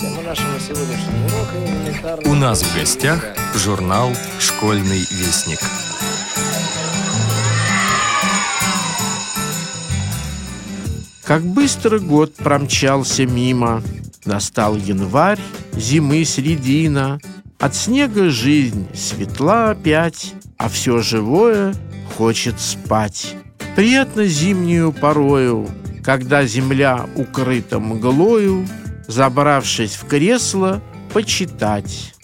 Тема нашего сегодняшнего урока элементарная... У нас в гостях журнал «Школьный вестник». Как быстро год промчался мимо, Настал январь, зимы средина, От снега жизнь светла опять, А все живое хочет спать. Приятно зимнюю порою, Когда земля укрыта мглою, Забравшись в кресло, почитать.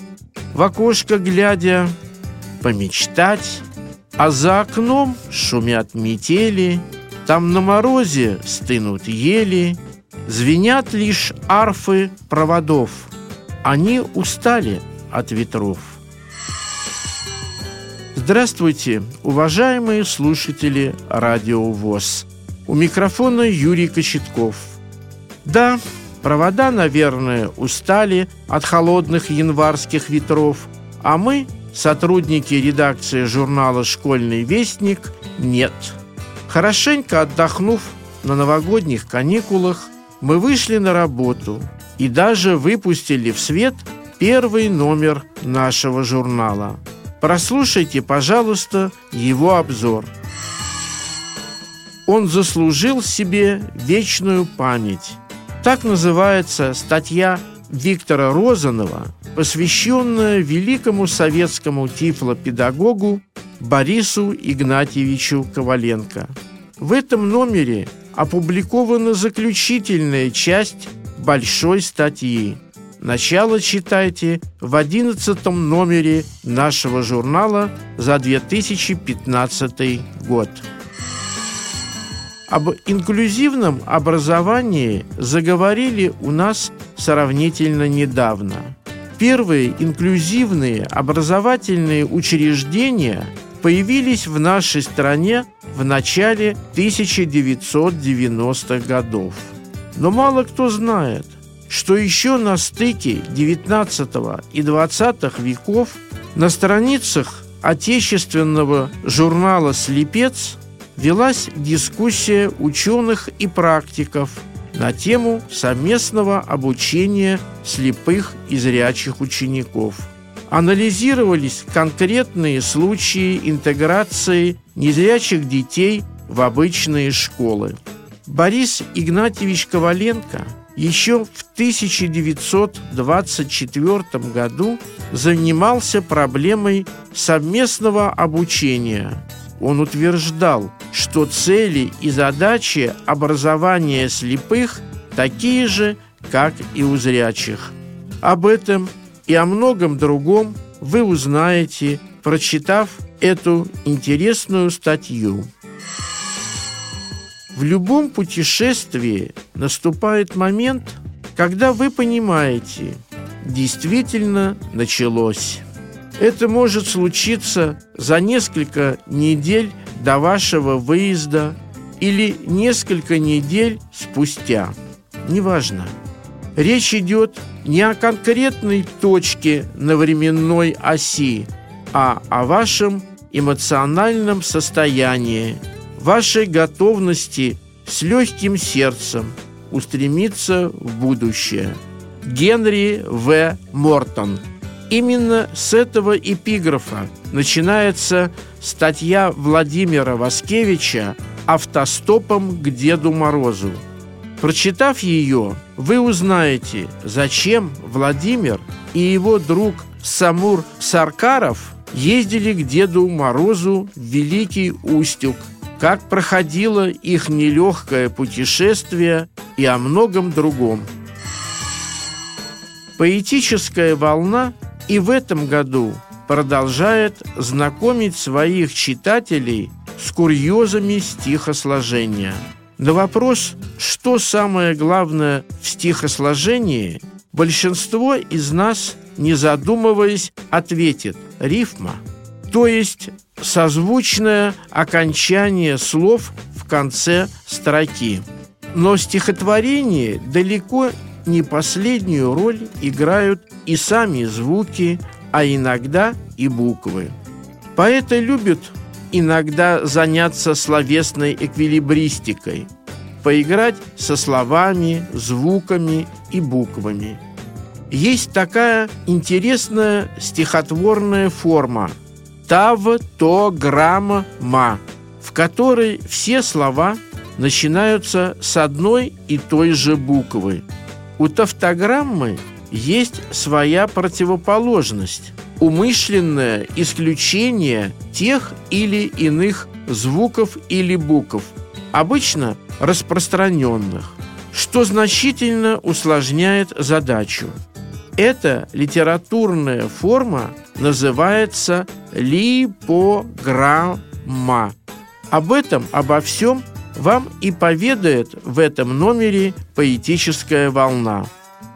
В окошко глядя, помечтать, А за окном шумят метели, Там на морозе стынут ели, Звенят лишь арфы проводов. Они устали от ветров. Здравствуйте, уважаемые слушатели Радио ВОЗ. У микрофона Юрий Кочетков. Да, провода, наверное, устали от холодных январских ветров, а мы, сотрудники редакции журнала «Школьный вестник», нет. Хорошенько отдохнув на новогодних каникулах, мы вышли на работу и даже выпустили в свет первый номер нашего журнала. Прослушайте, пожалуйста, его обзор. Он заслужил себе вечную память. Так называется статья Виктора Розанова, посвященная великому советскому тифлопедагогу Борису Игнатьевичу Коваленко. В этом номере опубликована заключительная часть большой статьи. Начало читайте в одиннадцатом номере нашего журнала за 2015 год. Об инклюзивном образовании заговорили у нас сравнительно недавно. Первые инклюзивные образовательные учреждения появились в нашей стране в начале 1990-х годов. Но мало кто знает, что еще на стыке 19 и 20 веков на страницах отечественного журнала «Слепец» велась дискуссия ученых и практиков на тему совместного обучения слепых и зрячих учеников – анализировались конкретные случаи интеграции незрячих детей в обычные школы. Борис Игнатьевич Коваленко еще в 1924 году занимался проблемой совместного обучения. Он утверждал, что цели и задачи образования слепых такие же, как и у зрячих. Об этом и о многом другом вы узнаете, прочитав эту интересную статью. В любом путешествии наступает момент, когда вы понимаете, действительно началось. Это может случиться за несколько недель до вашего выезда или несколько недель спустя. Неважно. Речь идет не о конкретной точке на временной оси, а о вашем эмоциональном состоянии, вашей готовности с легким сердцем устремиться в будущее. Генри В. Мортон. Именно с этого эпиграфа начинается статья Владимира Васкевича «Автостопом к Деду Морозу». Прочитав ее, вы узнаете, зачем Владимир и его друг Самур Саркаров ездили к Деду Морозу в Великий Устюг, как проходило их нелегкое путешествие и о многом другом. Поэтическая волна и в этом году продолжает знакомить своих читателей с курьезами стихосложения – на вопрос, что самое главное в стихосложении, большинство из нас, не задумываясь, ответит «рифма», то есть созвучное окончание слов в конце строки. Но стихотворение далеко не последнюю роль играют и сами звуки, а иногда и буквы. Поэты любят иногда заняться словесной эквилибристикой, поиграть со словами, звуками и буквами. есть такая интересная стихотворная форма тавтограмма, в которой все слова начинаются с одной и той же буквы. У тавтограммы есть своя противоположность – умышленное исключение тех или иных звуков или букв, обычно распространенных, что значительно усложняет задачу. Эта литературная форма называется липограмма. Об этом, обо всем вам и поведает в этом номере «Поэтическая волна».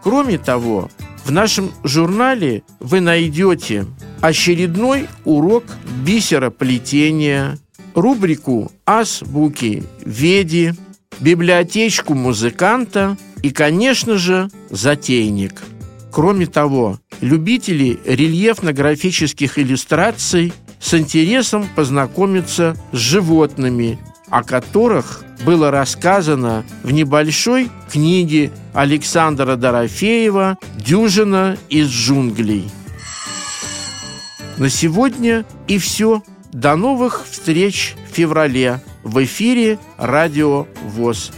Кроме того, в нашем журнале вы найдете очередной урок бисероплетения, рубрику «Азбуки Веди», библиотечку музыканта и, конечно же, затейник. Кроме того, любители рельефно-графических иллюстраций с интересом познакомятся с животными, о которых было рассказано в небольшой книге Александра Дорофеева «Дюжина из джунглей». На сегодня и все. До новых встреч в феврале в эфире «Радио ВОЗ».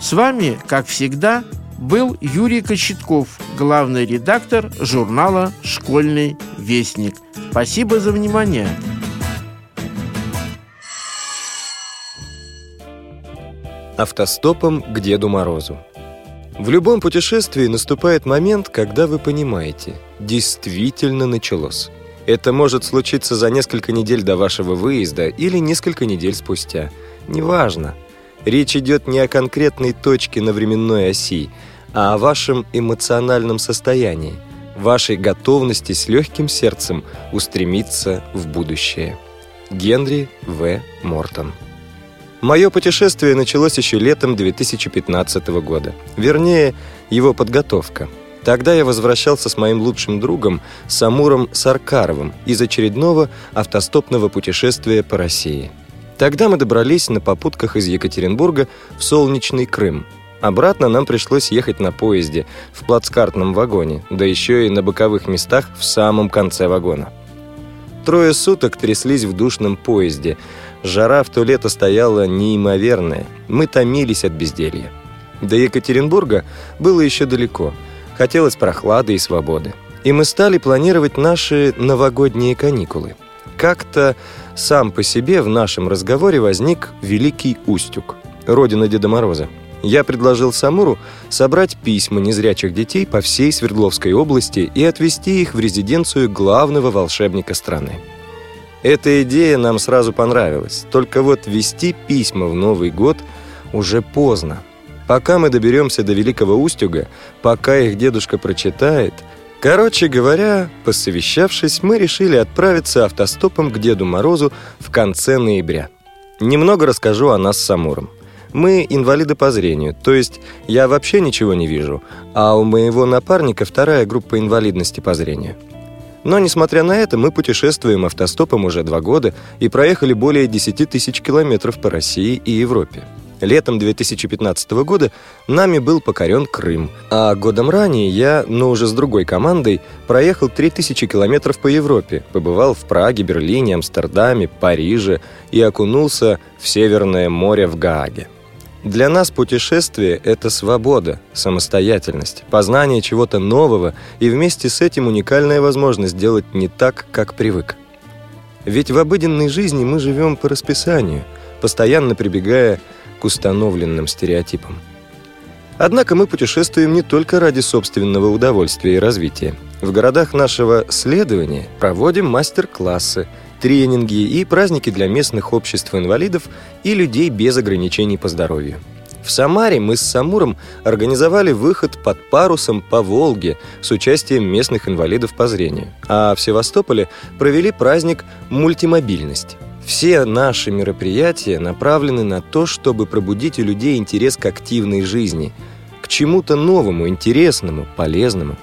С вами, как всегда, был Юрий Кочетков, главный редактор журнала «Школьный вестник». Спасибо за внимание. Автостопом к Деду Морозу. В любом путешествии наступает момент, когда вы понимаете, действительно началось. Это может случиться за несколько недель до вашего выезда или несколько недель спустя. Неважно. Речь идет не о конкретной точке на временной оси, а о вашем эмоциональном состоянии, вашей готовности с легким сердцем устремиться в будущее. Генри В. Мортон Мое путешествие началось еще летом 2015 года. Вернее, его подготовка. Тогда я возвращался с моим лучшим другом Самуром Саркаровым из очередного автостопного путешествия по России. Тогда мы добрались на попутках из Екатеринбурга в солнечный Крым, Обратно нам пришлось ехать на поезде, в плацкартном вагоне, да еще и на боковых местах в самом конце вагона. Трое суток тряслись в душном поезде. Жара в то лето стояла неимоверная. Мы томились от безделья. До Екатеринбурга было еще далеко. Хотелось прохлады и свободы. И мы стали планировать наши новогодние каникулы. Как-то сам по себе в нашем разговоре возник Великий Устюг, родина Деда Мороза я предложил Самуру собрать письма незрячих детей по всей Свердловской области и отвезти их в резиденцию главного волшебника страны. Эта идея нам сразу понравилась, только вот вести письма в Новый год уже поздно. Пока мы доберемся до Великого Устюга, пока их дедушка прочитает... Короче говоря, посовещавшись, мы решили отправиться автостопом к Деду Морозу в конце ноября. Немного расскажу о нас с Самуром. Мы инвалиды по зрению, то есть я вообще ничего не вижу, а у моего напарника вторая группа инвалидности по зрению. Но, несмотря на это, мы путешествуем автостопом уже два года и проехали более 10 тысяч километров по России и Европе. Летом 2015 года нами был покорен Крым, а годом ранее я, но уже с другой командой, проехал 3000 километров по Европе, побывал в Праге, Берлине, Амстердаме, Париже и окунулся в Северное море в Гааге. Для нас путешествие – это свобода, самостоятельность, познание чего-то нового и вместе с этим уникальная возможность делать не так, как привык. Ведь в обыденной жизни мы живем по расписанию, постоянно прибегая к установленным стереотипам. Однако мы путешествуем не только ради собственного удовольствия и развития. В городах нашего следования проводим мастер-классы – тренинги и праздники для местных обществ инвалидов и людей без ограничений по здоровью. В Самаре мы с Самуром организовали выход под парусом по Волге с участием местных инвалидов по зрению, а в Севастополе провели праздник «Мультимобильность». Все наши мероприятия направлены на то, чтобы пробудить у людей интерес к активной жизни, к чему-то новому, интересному, полезному.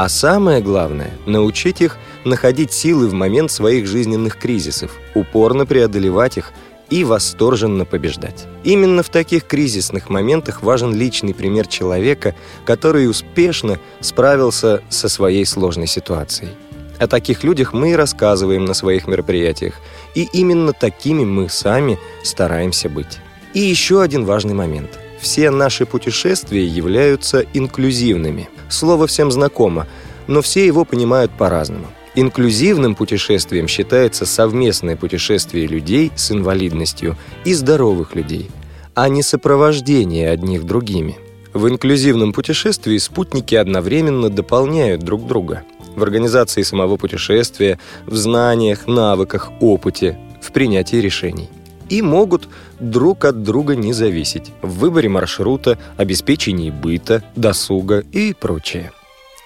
А самое главное – научить их находить силы в момент своих жизненных кризисов, упорно преодолевать их и восторженно побеждать. Именно в таких кризисных моментах важен личный пример человека, который успешно справился со своей сложной ситуацией. О таких людях мы и рассказываем на своих мероприятиях, и именно такими мы сами стараемся быть. И еще один важный момент. Все наши путешествия являются инклюзивными. Слово всем знакомо, но все его понимают по-разному. Инклюзивным путешествием считается совместное путешествие людей с инвалидностью и здоровых людей, а не сопровождение одних другими. В инклюзивном путешествии спутники одновременно дополняют друг друга в организации самого путешествия, в знаниях, навыках, опыте, в принятии решений и могут друг от друга не зависеть в выборе маршрута, обеспечении быта, досуга и прочее.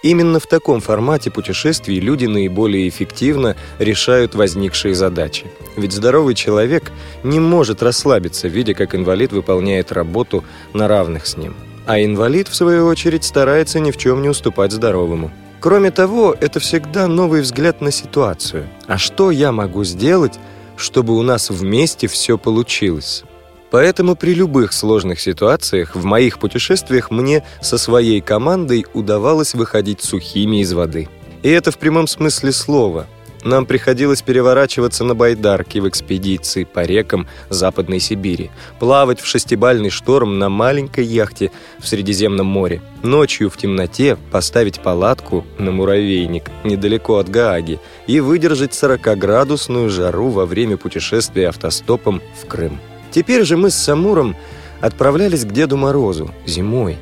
Именно в таком формате путешествий люди наиболее эффективно решают возникшие задачи. Ведь здоровый человек не может расслабиться, видя, как инвалид выполняет работу на равных с ним. А инвалид, в свою очередь, старается ни в чем не уступать здоровому. Кроме того, это всегда новый взгляд на ситуацию. А что я могу сделать, чтобы у нас вместе все получилось? Поэтому при любых сложных ситуациях в моих путешествиях мне со своей командой удавалось выходить сухими из воды. И это в прямом смысле слова. Нам приходилось переворачиваться на байдарке в экспедиции по рекам Западной Сибири, плавать в шестибальный шторм на маленькой яхте в Средиземном море, ночью в темноте поставить палатку на муравейник недалеко от Гааги и выдержать 40-градусную жару во время путешествия автостопом в Крым. Теперь же мы с Самуром отправлялись к Деду Морозу зимой,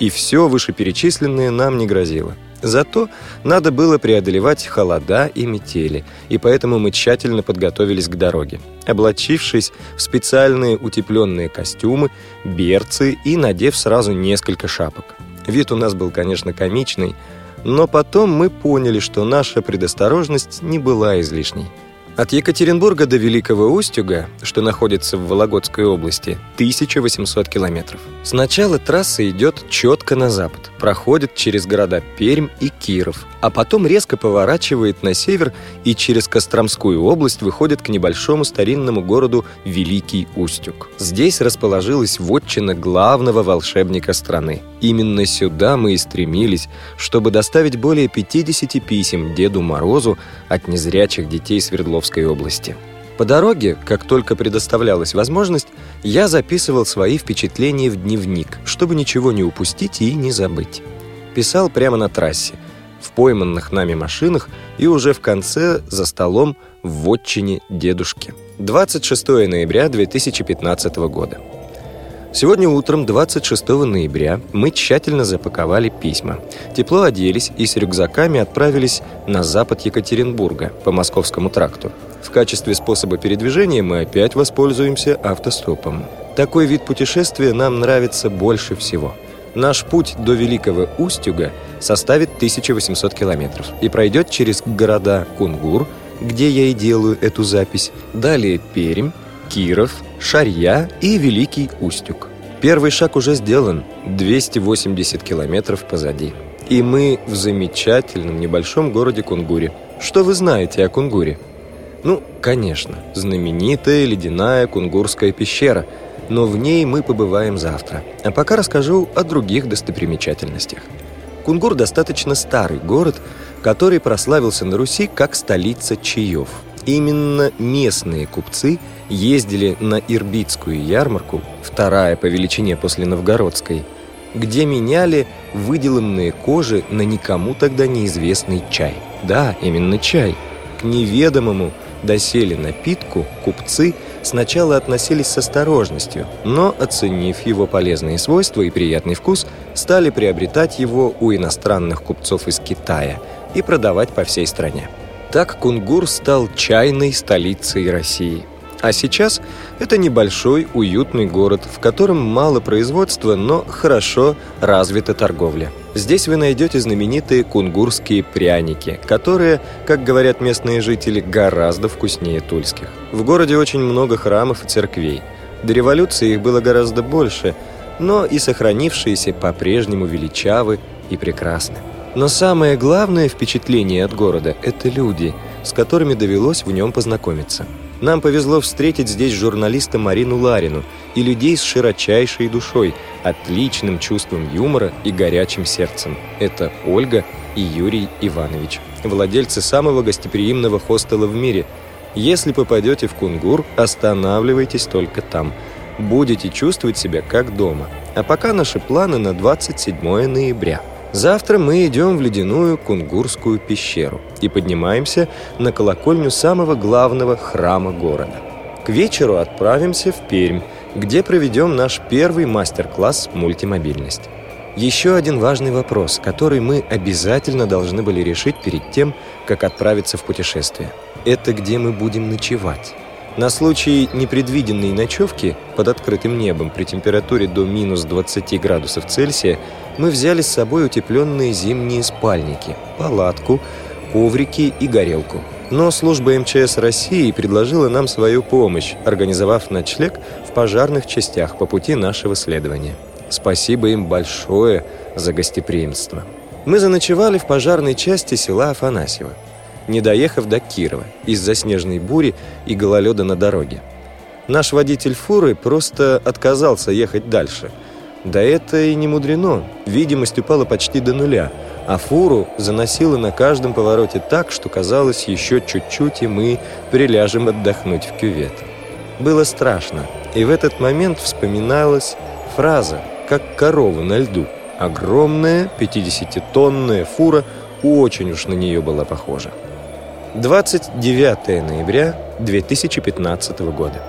и все вышеперечисленное нам не грозило. Зато надо было преодолевать холода и метели, и поэтому мы тщательно подготовились к дороге, облачившись в специальные утепленные костюмы, берцы и надев сразу несколько шапок. Вид у нас был, конечно, комичный, но потом мы поняли, что наша предосторожность не была излишней. От Екатеринбурга до Великого Устюга, что находится в Вологодской области, 1800 километров. Сначала трасса идет четко на запад, проходит через города Пермь и Киров, а потом резко поворачивает на север и через Костромскую область выходит к небольшому старинному городу Великий Устюг. Здесь расположилась вотчина главного волшебника страны. Именно сюда мы и стремились, чтобы доставить более 50 писем Деду Морозу от незрячих детей Свердловской области. По дороге, как только предоставлялась возможность, я записывал свои впечатления в дневник, чтобы ничего не упустить и не забыть. Писал прямо на трассе – в пойманных нами машинах и уже в конце за столом в вотчине дедушки. 26 ноября 2015 года. Сегодня утром, 26 ноября, мы тщательно запаковали письма. Тепло оделись и с рюкзаками отправились на запад Екатеринбурга по Московскому тракту. В качестве способа передвижения мы опять воспользуемся автостопом. Такой вид путешествия нам нравится больше всего – Наш путь до Великого Устюга составит 1800 километров и пройдет через города Кунгур, где я и делаю эту запись, далее Пермь, Киров, Шарья и Великий Устюг. Первый шаг уже сделан, 280 километров позади. И мы в замечательном небольшом городе Кунгуре. Что вы знаете о Кунгуре? Ну, конечно, знаменитая ледяная кунгурская пещера – но в ней мы побываем завтра. А пока расскажу о других достопримечательностях. Кунгур достаточно старый город, который прославился на Руси как столица чаев. Именно местные купцы ездили на Ирбитскую ярмарку, вторая по величине после Новгородской, где меняли выделанные кожи на никому тогда неизвестный чай. Да, именно чай. К неведомому доселе напитку купцы – сначала относились с осторожностью, но, оценив его полезные свойства и приятный вкус, стали приобретать его у иностранных купцов из Китая и продавать по всей стране. Так Кунгур стал чайной столицей России – а сейчас это небольшой, уютный город, в котором мало производства, но хорошо развита торговля. Здесь вы найдете знаменитые кунгурские пряники, которые, как говорят местные жители, гораздо вкуснее тульских. В городе очень много храмов и церквей. До революции их было гораздо больше, но и сохранившиеся по-прежнему величавы и прекрасны. Но самое главное впечатление от города – это люди, с которыми довелось в нем познакомиться – Нам повезло встретить здесь журналиста Марину Ларину и людей с широчайшей душой, отличным чувством юмора и горячим сердцем. Это Ольга и Юрий Иванович, владельцы самого гостеприимного хостела в мире. Если попадете в Кунгур, останавливайтесь только там. Будете чувствовать себя как дома. А пока наши планы на 27 ноября. Завтра мы идем в ледяную Кунгурскую пещеру и поднимаемся на колокольню самого главного храма города. К вечеру отправимся в Пермь, где проведем наш первый мастер-класс «Мультимобильность». Еще один важный вопрос, который мы обязательно должны были решить перед тем, как отправиться в путешествие. Это где мы будем ночевать. На случай непредвиденной ночевки под открытым небом при температуре до минус 20 градусов Цельсия мы взяли с собой утепленные зимние спальники, палатку, коврики и горелку. Но служба МЧС России предложила нам свою помощь, организовав ночлег в пожарных частях по пути нашего следования. Спасибо им большое за гостеприимство. Мы заночевали в пожарной части села Афанасьево не доехав до Кирова из-за снежной бури и гололеда на дороге. Наш водитель фуры просто отказался ехать дальше. Да это и не мудрено. Видимость упала почти до нуля, а фуру заносило на каждом повороте так, что казалось еще чуть-чуть, и мы приляжем отдохнуть в кювет. Было страшно, и в этот момент вспоминалась фраза «как корова на льду». Огромная 50-тонная фура очень уж на нее была похожа. 29 ноября 2015 года.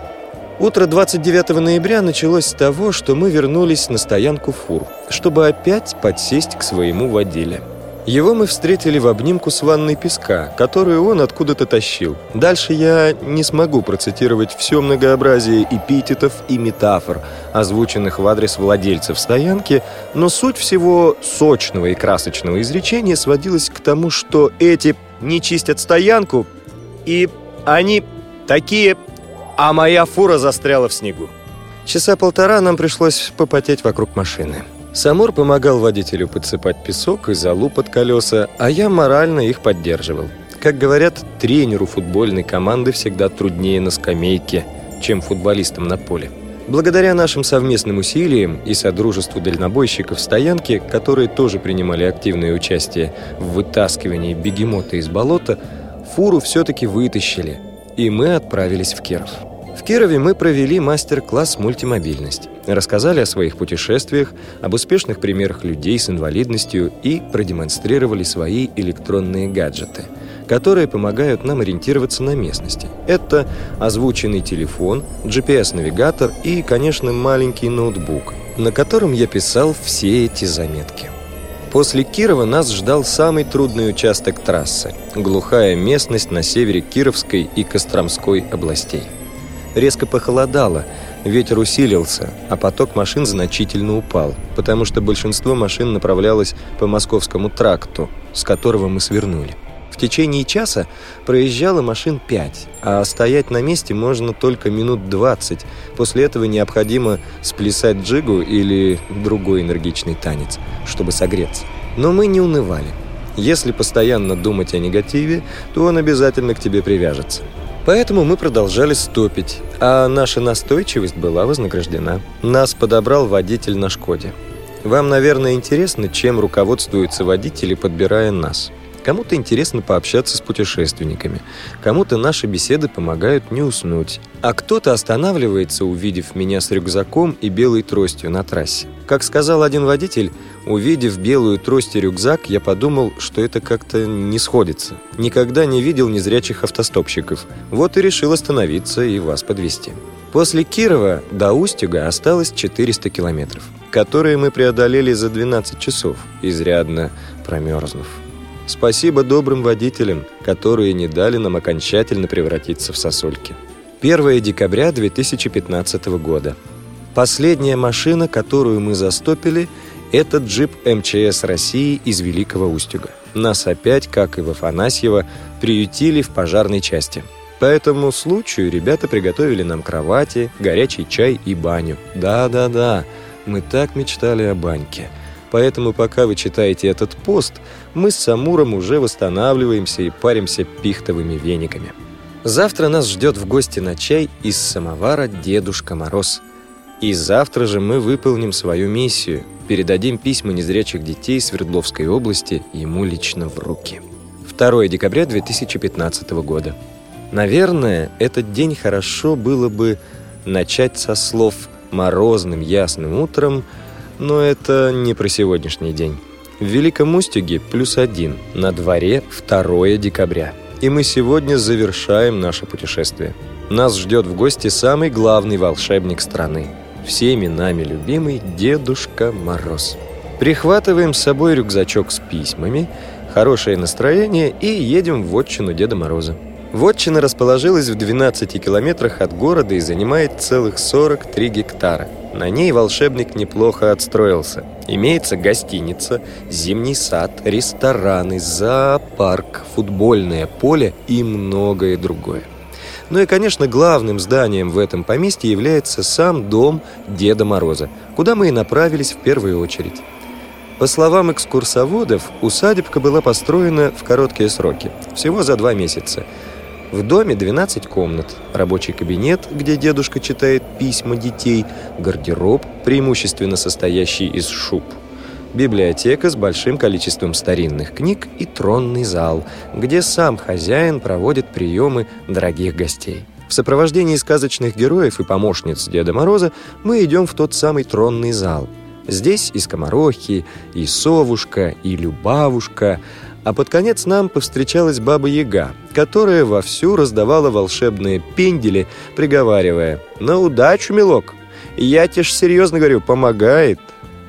Утро 29 ноября началось с того, что мы вернулись на стоянку фур, чтобы опять подсесть к своему водиле. Его мы встретили в обнимку с ванной песка, которую он откуда-то тащил. Дальше я не смогу процитировать все многообразие эпитетов и метафор, озвученных в адрес владельцев стоянки, но суть всего сочного и красочного изречения сводилась к тому, что эти не чистят стоянку, и они такие, а моя фура застряла в снегу. Часа полтора нам пришлось попотеть вокруг машины. Самур помогал водителю подсыпать песок и залу под колеса, а я морально их поддерживал. Как говорят, тренеру футбольной команды всегда труднее на скамейке, чем футболистам на поле. Благодаря нашим совместным усилиям и содружеству дальнобойщиков стоянки, которые тоже принимали активное участие в вытаскивании бегемота из болота, фуру все-таки вытащили, и мы отправились в Киров. В Кирове мы провели мастер-класс «Мультимобильность», рассказали о своих путешествиях, об успешных примерах людей с инвалидностью и продемонстрировали свои электронные гаджеты – которые помогают нам ориентироваться на местности. Это озвученный телефон, GPS-навигатор и, конечно, маленький ноутбук, на котором я писал все эти заметки. После Кирова нас ждал самый трудный участок трассы – глухая местность на севере Кировской и Костромской областей. Резко похолодало, ветер усилился, а поток машин значительно упал, потому что большинство машин направлялось по Московскому тракту, с которого мы свернули. В течение часа проезжало машин 5, а стоять на месте можно только минут 20. После этого необходимо сплясать джигу или другой энергичный танец, чтобы согреться. Но мы не унывали. Если постоянно думать о негативе, то он обязательно к тебе привяжется. Поэтому мы продолжали стопить, а наша настойчивость была вознаграждена. Нас подобрал водитель на «Шкоде». Вам, наверное, интересно, чем руководствуются водители, подбирая нас. Кому-то интересно пообщаться с путешественниками, кому-то наши беседы помогают не уснуть, а кто-то останавливается, увидев меня с рюкзаком и белой тростью на трассе. Как сказал один водитель, увидев белую трость и рюкзак, я подумал, что это как-то не сходится. Никогда не видел незрячих автостопщиков. Вот и решил остановиться и вас подвести. После Кирова до Устюга осталось 400 километров, которые мы преодолели за 12 часов, изрядно промерзнув. Спасибо добрым водителям, которые не дали нам окончательно превратиться в сосульки. 1 декабря 2015 года. Последняя машина, которую мы застопили, это джип МЧС России из Великого Устюга. Нас опять, как и в Афанасьево, приютили в пожарной части. По этому случаю ребята приготовили нам кровати, горячий чай и баню. Да-да-да, мы так мечтали о баньке – Поэтому пока вы читаете этот пост, мы с Самуром уже восстанавливаемся и паримся пихтовыми вениками. Завтра нас ждет в гости на чай из самовара Дедушка Мороз. И завтра же мы выполним свою миссию. Передадим письма незрячих детей Свердловской области ему лично в руки. 2 декабря 2015 года. Наверное, этот день хорошо было бы начать со слов «морозным ясным утром», но это не про сегодняшний день. В Великом Устюге плюс один, на дворе 2 декабря. И мы сегодня завершаем наше путешествие. Нас ждет в гости самый главный волшебник страны. Всеми нами любимый Дедушка Мороз. Прихватываем с собой рюкзачок с письмами, хорошее настроение и едем в отчину Деда Мороза. Вотчина расположилась в 12 километрах от города и занимает целых 43 гектара. На ней волшебник неплохо отстроился. Имеется гостиница, зимний сад, рестораны, зоопарк, футбольное поле и многое другое. Ну и, конечно, главным зданием в этом поместье является сам дом Деда Мороза, куда мы и направились в первую очередь. По словам экскурсоводов, усадебка была построена в короткие сроки, всего за два месяца – в доме 12 комнат, рабочий кабинет, где дедушка читает письма детей, гардероб, преимущественно состоящий из шуб, библиотека с большим количеством старинных книг и тронный зал, где сам хозяин проводит приемы дорогих гостей. В сопровождении сказочных героев и помощниц Деда Мороза мы идем в тот самый тронный зал. Здесь и скоморохи, и совушка, и любавушка, а под конец нам повстречалась Баба Яга, которая вовсю раздавала волшебные пендели, приговаривая «На удачу, милок! Я тебе ж серьезно говорю, помогает!»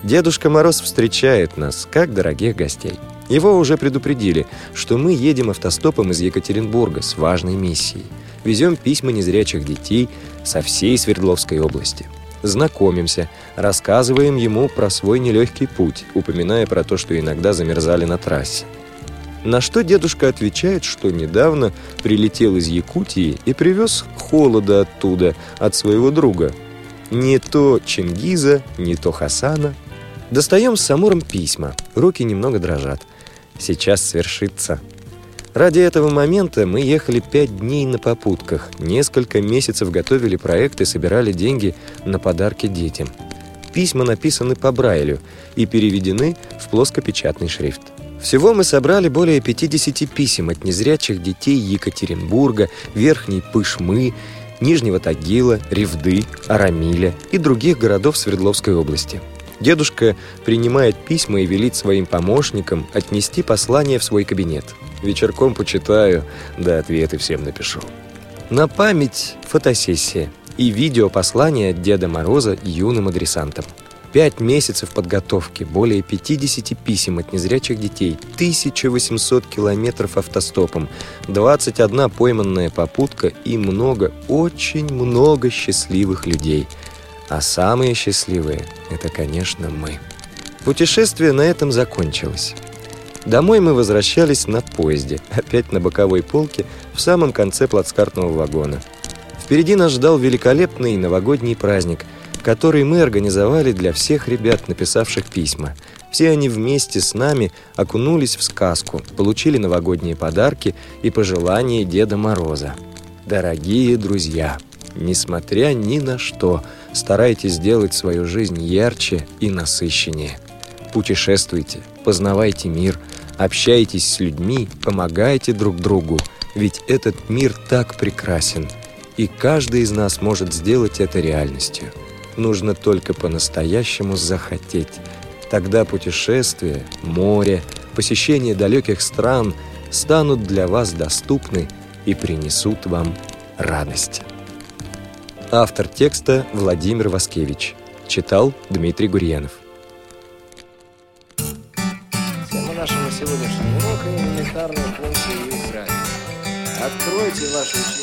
Дедушка Мороз встречает нас, как дорогих гостей. Его уже предупредили, что мы едем автостопом из Екатеринбурга с важной миссией. Везем письма незрячих детей со всей Свердловской области. Знакомимся, рассказываем ему про свой нелегкий путь, упоминая про то, что иногда замерзали на трассе. На что дедушка отвечает, что недавно прилетел из Якутии и привез холода оттуда, от своего друга. Не то Чингиза, не то Хасана. Достаем с Самуром письма, руки немного дрожат. Сейчас свершится. Ради этого момента мы ехали пять дней на попутках, несколько месяцев готовили проект и собирали деньги на подарки детям. Письма написаны по Брайлю и переведены в плоскопечатный шрифт. Всего мы собрали более 50 писем от незрячих детей Екатеринбурга, Верхней Пышмы, Нижнего Тагила, Ревды, Арамиля и других городов Свердловской области. Дедушка принимает письма и велит своим помощникам отнести послание в свой кабинет. Вечерком почитаю, да ответы всем напишу. На память фотосессия и видео послания от Деда Мороза юным адресантам. Пять месяцев подготовки, более 50 писем от незрячих детей, 1800 километров автостопом, 21 пойманная попутка и много, очень много счастливых людей. А самые счастливые – это, конечно, мы. Путешествие на этом закончилось. Домой мы возвращались на поезде, опять на боковой полке, в самом конце плацкартного вагона. Впереди нас ждал великолепный новогодний праздник – который мы организовали для всех ребят, написавших письма. Все они вместе с нами окунулись в сказку, получили новогодние подарки и пожелания Деда Мороза. Дорогие друзья, несмотря ни на что, старайтесь сделать свою жизнь ярче и насыщеннее. Путешествуйте, познавайте мир, общайтесь с людьми, помогайте друг другу, ведь этот мир так прекрасен, и каждый из нас может сделать это реальностью. Нужно только по-настоящему захотеть. Тогда путешествия, море, посещение далеких стран станут для вас доступны и принесут вам радость. Автор текста Владимир Васкевич. Читал Дмитрий Гурьянов. Тема нашего сегодняшнего урока – элементарные функции и Откройте учебники.